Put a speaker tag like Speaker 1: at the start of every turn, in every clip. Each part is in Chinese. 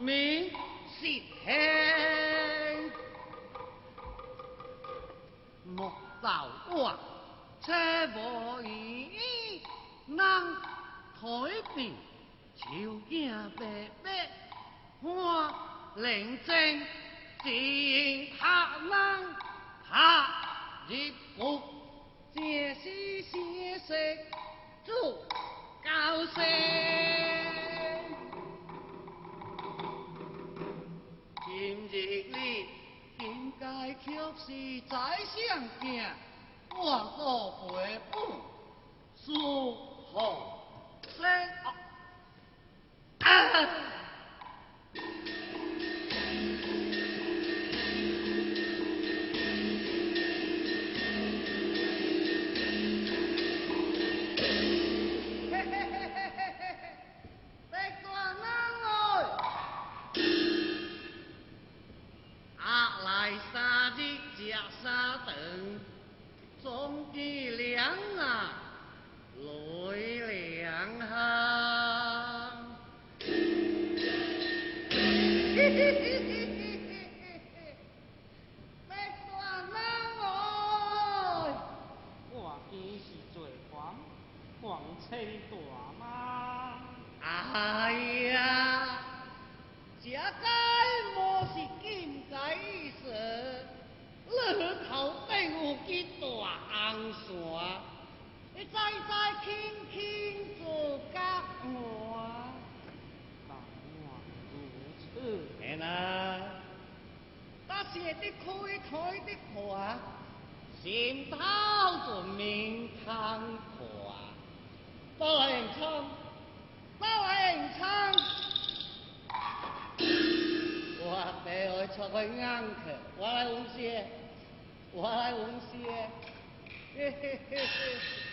Speaker 1: 免舌轻。莫道我，车无义，人台边手镜白白，看灵正自下人下入局，这是写实做教声。日里。应该却是宰相镜，我做陪伴，舒服生。我会让开我 ingat 闻些，嘿嘿嘿嘿。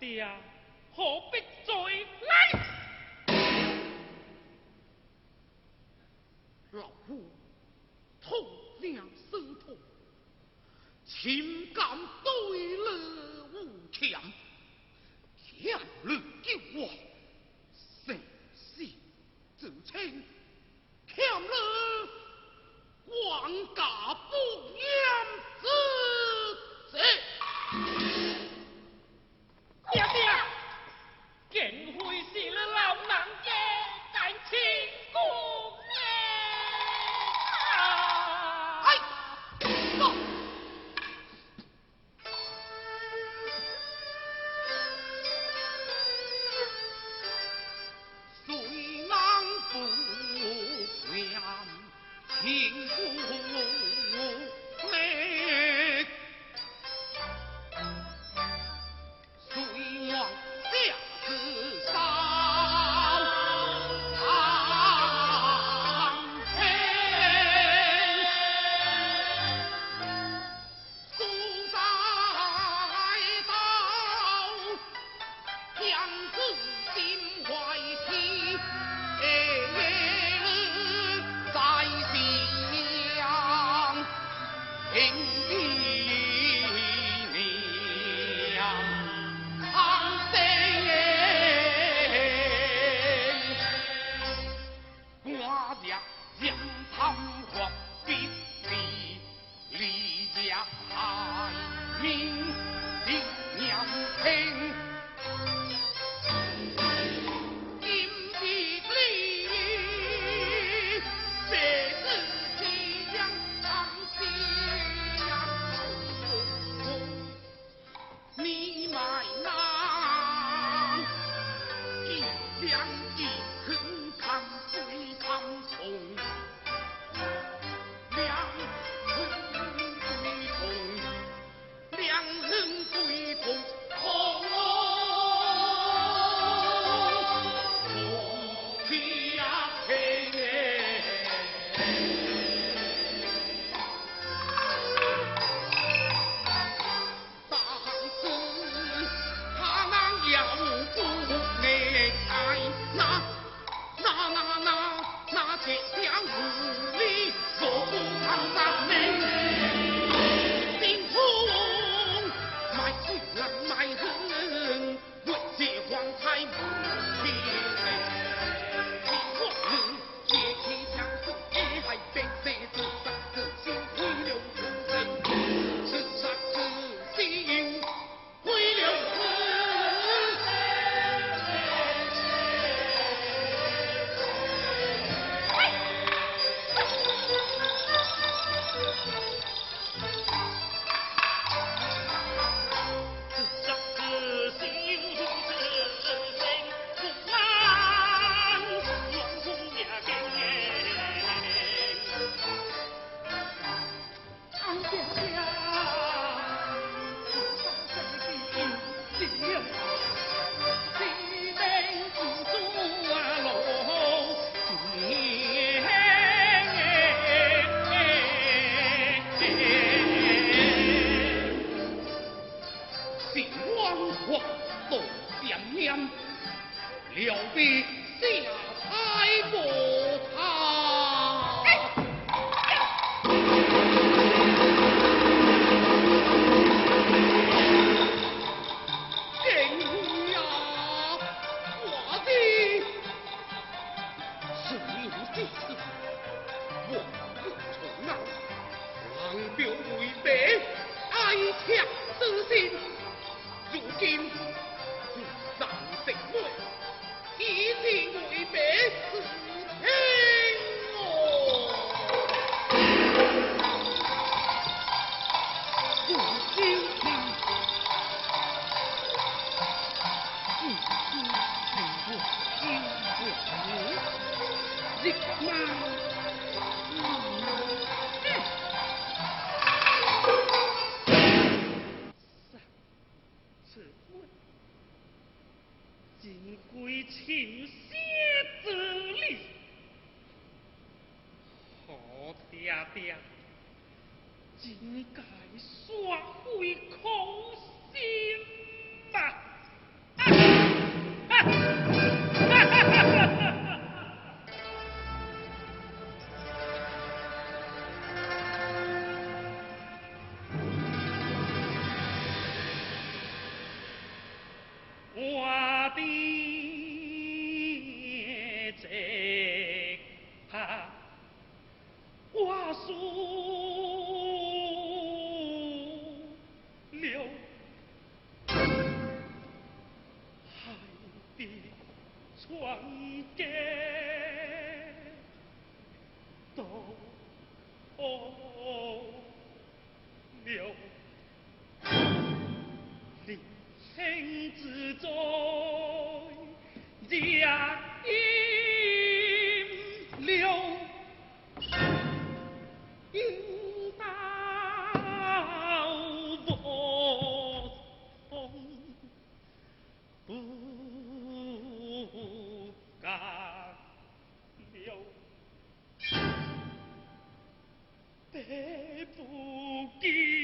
Speaker 2: 对呀好
Speaker 3: Jesus. 心慌慌，不想念，留下台过。
Speaker 2: 金归情写字联，好爹爹，真该煞费苦心。天之在，热饮了，应道无风不敢了，得不见。